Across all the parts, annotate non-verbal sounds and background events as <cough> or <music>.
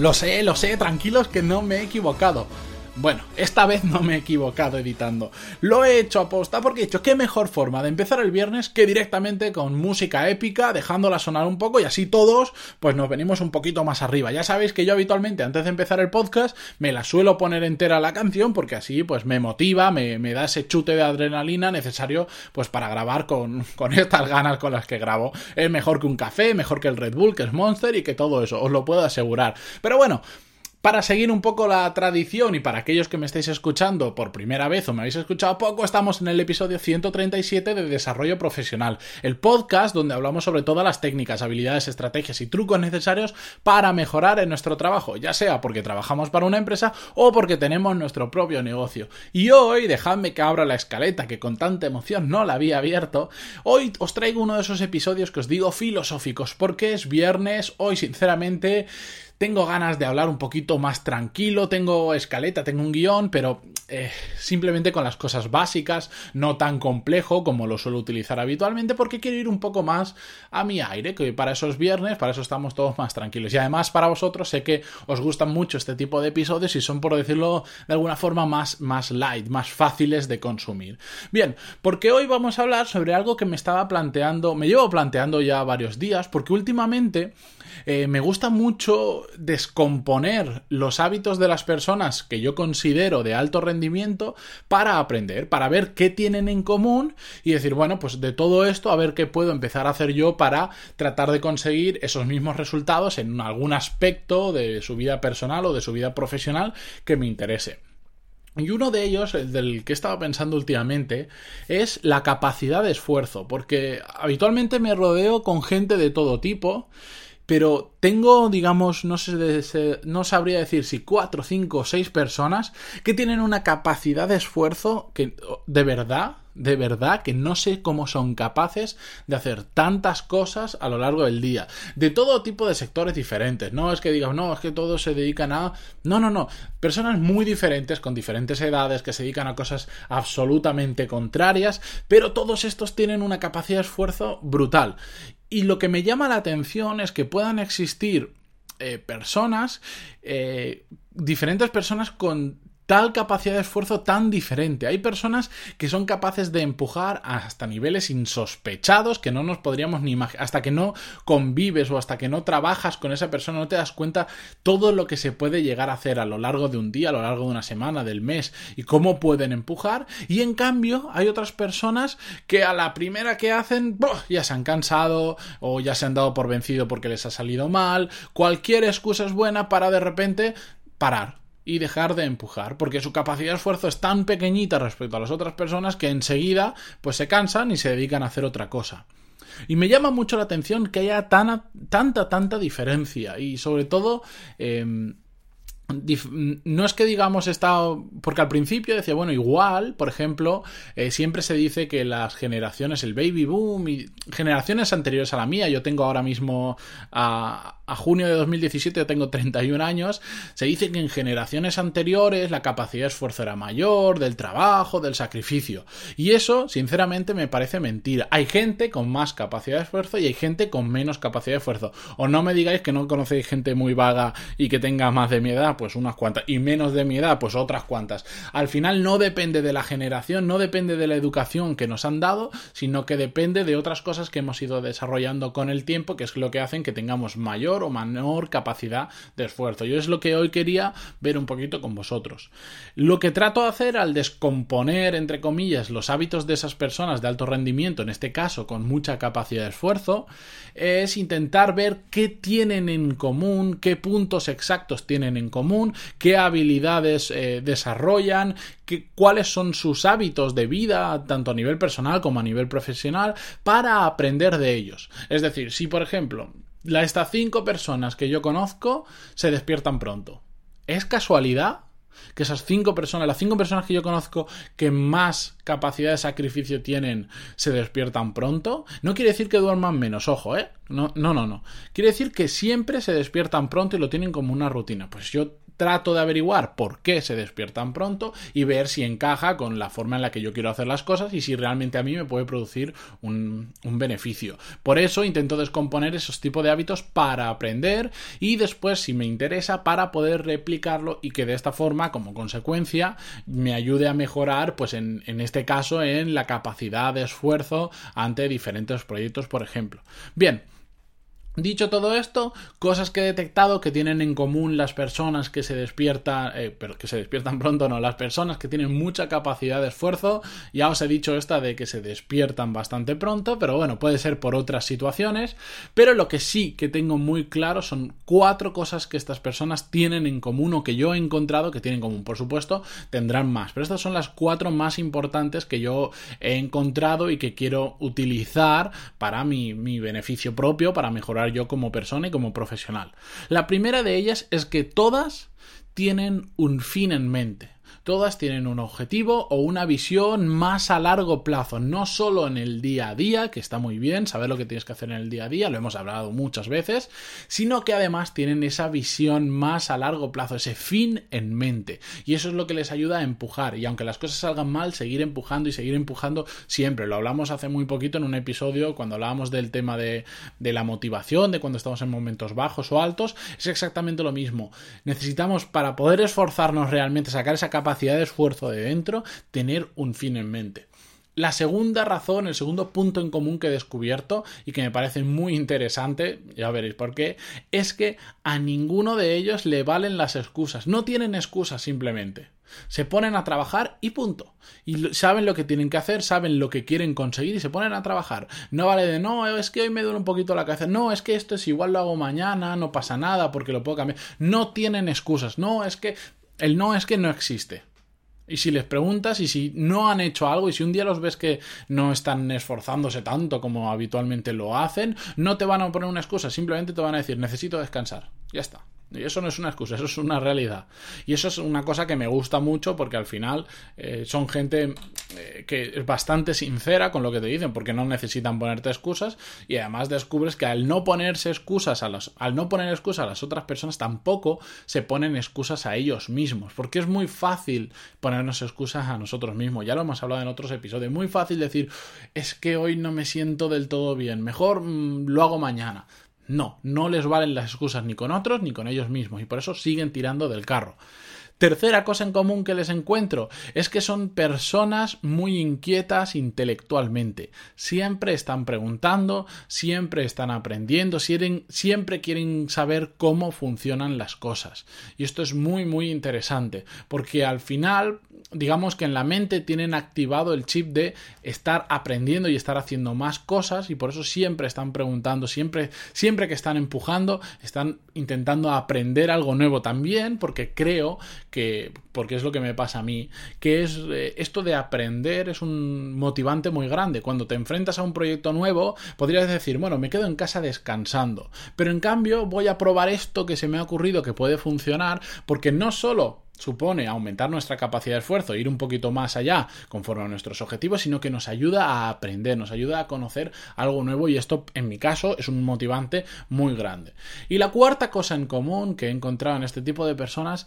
lo sé, lo sé, tranquilos que no me he equivocado. Bueno, esta vez no me he equivocado editando. Lo he hecho aposta porque he dicho qué mejor forma de empezar el viernes que directamente con música épica, dejándola sonar un poco y así todos pues nos venimos un poquito más arriba. Ya sabéis que yo habitualmente antes de empezar el podcast me la suelo poner entera la canción porque así pues me motiva, me, da ese chute de adrenalina necesario pues para grabar con, con estas ganas con las que grabo. Es mejor que un café, mejor que el Red Bull, que es Monster y que todo eso, os lo puedo asegurar. Pero bueno, para seguir un poco la tradición y para aquellos que me estáis escuchando por primera vez o me habéis escuchado poco, estamos en el episodio 137 de Desarrollo Profesional, el podcast donde hablamos sobre todas las técnicas, habilidades, estrategias y trucos necesarios para mejorar en nuestro trabajo, ya sea porque trabajamos para una empresa o porque tenemos nuestro propio negocio. Y hoy, dejadme que abra la escaleta que con tanta emoción no la había abierto, hoy os traigo uno de esos episodios que os digo filosóficos, porque es viernes, hoy sinceramente tengo ganas de hablar un poquito más tranquilo, tengo escaleta, tengo un guion, pero eh, simplemente con las cosas básicas, no tan complejo como lo suelo utilizar habitualmente, porque quiero ir un poco más a mi aire, que para esos viernes, para eso estamos todos más tranquilos. Y además para vosotros sé que os gustan mucho este tipo de episodios y son, por decirlo de alguna forma, más, más light, más fáciles de consumir. Bien, porque hoy vamos a hablar sobre algo que me estaba planteando, me llevo planteando ya varios días, porque últimamente eh, me gusta mucho descomponer los hábitos de las personas que yo considero de alto rendimiento para aprender, para ver qué tienen en común y decir, bueno, pues de todo esto a ver qué puedo empezar a hacer yo para tratar de conseguir esos mismos resultados en algún aspecto de su vida personal o de su vida profesional que me interese. Y uno de ellos, el del que he estado pensando últimamente, es la capacidad de esfuerzo, porque habitualmente me rodeo con gente de todo tipo pero tengo, digamos, no sé, no sabría decir si cuatro, cinco o seis personas que tienen una capacidad de esfuerzo que de verdad, de verdad, que no sé cómo son capaces de hacer tantas cosas a lo largo del día, de todo tipo de sectores diferentes. No es que digan, no, es que todos se dedican a. No, no, no. Personas muy diferentes, con diferentes edades, que se dedican a cosas absolutamente contrarias, pero todos estos tienen una capacidad de esfuerzo brutal. Y lo que me llama la atención es que puedan existir eh, personas, eh, diferentes personas con tal capacidad de esfuerzo tan diferente. Hay personas que son capaces de empujar hasta niveles insospechados que no nos podríamos ni imaginar. Hasta que no convives o hasta que no trabajas con esa persona no te das cuenta todo lo que se puede llegar a hacer a lo largo de un día, a lo largo de una semana, del mes y cómo pueden empujar. Y en cambio hay otras personas que a la primera que hacen ya se han cansado o ya se han dado por vencido porque les ha salido mal. Cualquier excusa es buena para de repente parar y dejar de empujar, porque su capacidad de esfuerzo es tan pequeñita respecto a las otras personas que enseguida pues se cansan y se dedican a hacer otra cosa. Y me llama mucho la atención que haya tanta, tanta diferencia y sobre todo em, no es que digamos estado porque al principio decía bueno igual por ejemplo eh, siempre se dice que las generaciones el baby boom y generaciones anteriores a la mía yo tengo ahora mismo a, a junio de 2017 yo tengo 31 años, se dice que en generaciones anteriores la capacidad de esfuerzo era mayor, del trabajo, del sacrificio. Y eso, sinceramente, me parece mentira. Hay gente con más capacidad de esfuerzo y hay gente con menos capacidad de esfuerzo. O no me digáis que no conocéis gente muy vaga y que tenga más de mi edad, pues unas cuantas, y menos de mi edad, pues otras cuantas. Al final no depende de la generación, no depende de la educación que nos han dado, sino que depende de otras cosas que hemos ido desarrollando con el tiempo, que es lo que hacen que tengamos mayor o menor capacidad de esfuerzo. Yo es lo que hoy quería ver un poquito con vosotros. Lo que trato de hacer al descomponer, entre comillas, los hábitos de esas personas de alto rendimiento, en este caso con mucha capacidad de esfuerzo, es intentar ver qué tienen en común, qué puntos exactos tienen en común, qué habilidades eh, desarrollan, qué, cuáles son sus hábitos de vida, tanto a nivel personal como a nivel profesional, para aprender de ellos. Es decir, si por ejemplo estas cinco personas que yo conozco se despiertan pronto. ¿Es casualidad que esas cinco personas, las cinco personas que yo conozco que más capacidad de sacrificio tienen, se despiertan pronto? No quiere decir que duerman menos, ojo, ¿eh? No, no, no, no. Quiere decir que siempre se despiertan pronto y lo tienen como una rutina. Pues yo trato de averiguar por qué se despiertan pronto y ver si encaja con la forma en la que yo quiero hacer las cosas y si realmente a mí me puede producir un, beneficio. Por eso intento descomponer esos tipos de hábitos para aprender y después, si me interesa, para poder replicarlo y que de esta forma, como consecuencia, me ayude a mejorar, pues en, en este caso, en la capacidad de esfuerzo ante diferentes proyectos, por ejemplo. Bien, Dicho todo esto, cosas que he detectado que tienen en común las personas que se despiertan, eh, pero que se despiertan <laughs> pronto, no, las personas que tienen mucha capacidad de esfuerzo, ya os he dicho esta de que se despiertan bastante pronto, pero bueno, puede ser por otras situaciones, pero lo que sí que tengo muy claro son cuatro cosas que estas personas tienen en común o que yo he encontrado que tienen en común. Por supuesto, tendrán más, pero estas son las cuatro más importantes que yo he encontrado y que quiero utilizar para mi, mi beneficio propio, para mejorar yo como persona y como profesional. La primera de ellas es que todas tienen un fin en mente todas tienen un objetivo o una visión más a largo plazo, no solo en el día a día, que está muy bien saber lo que tienes que hacer en el día a día, lo hemos hablado muchas veces, sino que además tienen esa visión más a largo plazo, ese fin en mente. Y eso es lo que les ayuda a empujar. Y aunque las cosas salgan mal, seguir empujando y seguir empujando siempre. Lo hablamos hace muy poquito en un episodio cuando hablábamos del tema de, de la motivación, de cuando estamos en momentos bajos o altos. Es exactamente lo mismo. Necesitamos, para poder esforzarnos realmente, sacar esa de esfuerzo de dentro, tener un fin en mente. La segunda razón, el segundo punto en común que he descubierto y que me parece muy interesante, ya veréis por qué, es que a ninguno de ellos le valen las excusas. No tienen excusas simplemente. Se ponen a trabajar y punto. Y saben lo que tienen que hacer, saben lo que quieren conseguir y se ponen a trabajar. No vale de no, es que hoy me duele un poquito la cabeza. No, es que esto es igual lo hago mañana, no pasa nada porque lo puedo cambiar. No tienen excusas. No, es que el no es que no existe. Y si les preguntas y si no han hecho algo y si un día los ves que no están esforzándose tanto como habitualmente lo hacen, no te van a poner una excusa, simplemente te van a decir necesito descansar. Ya está. Y eso no es una excusa, eso es una realidad. Y eso es una cosa que me gusta mucho porque al final eh, son gente eh, que es bastante sincera con lo que te dicen porque no necesitan ponerte excusas y además descubres que al no ponerse excusas a los, al no poner excusas a las otras personas tampoco se ponen excusas a ellos mismos porque es muy fácil ponernos excusas a nosotros mismos. Ya lo hemos hablado en otros episodios. Muy fácil decir es que hoy no me siento del todo bien, mejor mm, lo hago mañana. No, no les valen las excusas ni con otros ni con ellos mismos y por eso siguen tirando del carro. Tercera cosa en común que les encuentro es que son personas muy inquietas intelectualmente. Siempre están preguntando, siempre están aprendiendo, siempre quieren saber cómo funcionan las cosas. Y esto es muy muy interesante porque al final digamos que en la mente tienen activado el chip de estar aprendiendo y estar haciendo más cosas y por eso siempre están preguntando, siempre, siempre que están empujando, están intentando aprender algo nuevo también, porque creo que, porque es lo que me pasa a mí, que es eh, esto de aprender es un motivante muy grande. Cuando te enfrentas a un proyecto nuevo, podrías decir, bueno, me quedo en casa descansando, pero en cambio voy a probar esto que se me ha ocurrido que puede funcionar, porque no solo supone aumentar nuestra capacidad de esfuerzo, ir un poquito más allá conforme a nuestros objetivos, sino que nos ayuda a aprender, nos ayuda a conocer algo nuevo y esto en mi caso es un motivante muy grande. Y la cuarta cosa en común que he encontrado en este tipo de personas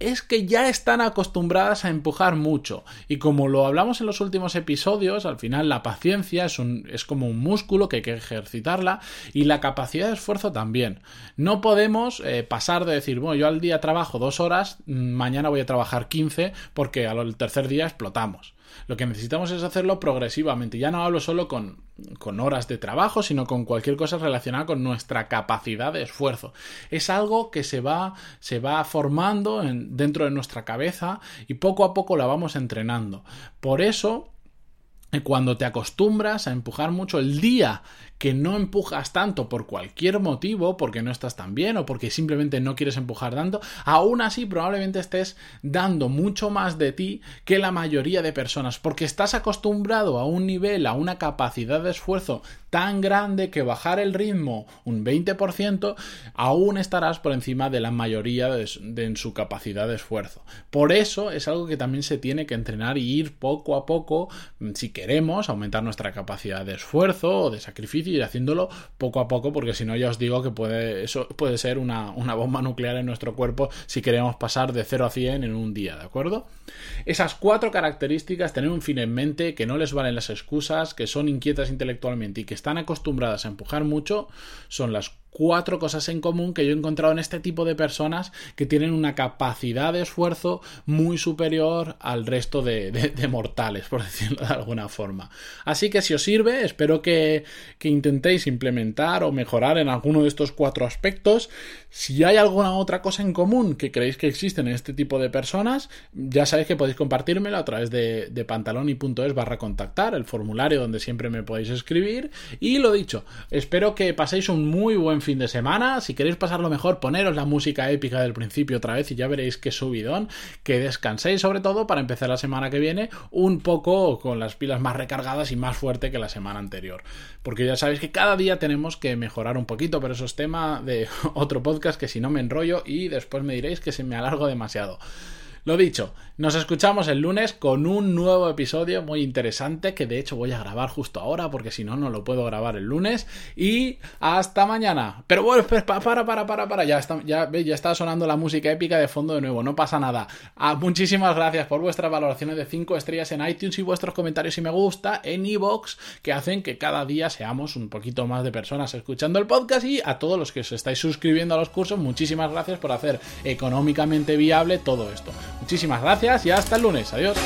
es que ya están acostumbradas a empujar mucho. Y como lo hablamos en los últimos episodios, al final la paciencia es, como un músculo que hay que ejercitarla y la capacidad de esfuerzo también. No podemos eh, pasar de decir, bueno, yo al día trabajo dos horas, mm, mañana voy a trabajar 15 porque al tercer día explotamos. Lo que necesitamos es hacerlo progresivamente. Ya no hablo solo con, con, horas de trabajo, sino con cualquier cosa relacionada con nuestra capacidad de esfuerzo. Es algo que se va, se va formando dentro de nuestra cabeza y poco a poco la vamos entrenando. Por eso cuando te acostumbras a empujar mucho el día que no empujas tanto por cualquier motivo, porque no estás tan bien o porque simplemente no quieres empujar tanto, aún así probablemente estés dando mucho más de ti que la mayoría de personas, porque estás acostumbrado a un nivel, a una capacidad de esfuerzo tan grande que bajar el ritmo un 20% aún estarás por encima de la mayoría de, en su capacidad de esfuerzo. Por eso es algo que también se tiene que entrenar y ir poco a poco mm, si queremos aumentar nuestra capacidad de esfuerzo o de sacrificio y haciéndolo poco a poco porque si no ya os digo que puede, eso puede ser una, bomba nuclear en nuestro cuerpo si queremos pasar de 0 a 100 en un día, ¿de acuerdo? Esas cuatro características, tener un fin en mente, que no les valen las excusas, que son inquietas intelectualmente y que están acostumbradas a empujar mucho, son las cuatro cosas en común que yo he encontrado en este tipo de personas que tienen una capacidad de esfuerzo muy superior al resto de, mortales, por <laughs> decirlo de alguna forma. Así que si os sirve, espero que, intentéis implementar o mejorar en alguno de estos cuatro aspectos. Si hay alguna otra cosa en común que creéis que existen en este tipo de personas, ya sabéis que podéis compartírmelo a través de, de pantaloni.es barra contactar, el formulario donde siempre me podéis escribir. Y lo dicho, espero que paséis un muy buen fin de semana. Si queréis pasarlo mejor, poneros la música épica del principio otra vez y ya veréis que subidón. Que descanséis sobre todo para empezar la semana que viene un poco con las pilas más recargadas y más fuerte que la semana anterior. Porque ya sabéis que cada día tenemos que mejorar un poquito, pero eso es tema de <laughs> otro podcast que si no me enrollo y después me diréis que se me alargo demasiado. Lo dicho, nos escuchamos el lunes con un nuevo episodio muy interesante que de hecho voy a grabar justo ahora porque si no, no lo puedo grabar el lunes. Y hasta mañana. Pero bueno, para, para, para, para, ya está, ya, ya está sonando la música épica de fondo de nuevo, no pasa nada. Ah, muchísimas gracias por vuestras valoraciones de 5 estrellas en iTunes y vuestros comentarios y me gusta en iVoox que hacen que cada día seamos un poquito más de personas escuchando el podcast y a todos los que os estáis suscribiendo a los cursos, muchísimas gracias por hacer económicamente viable todo esto. Muchísimas gracias y hasta el lunes. Adiós.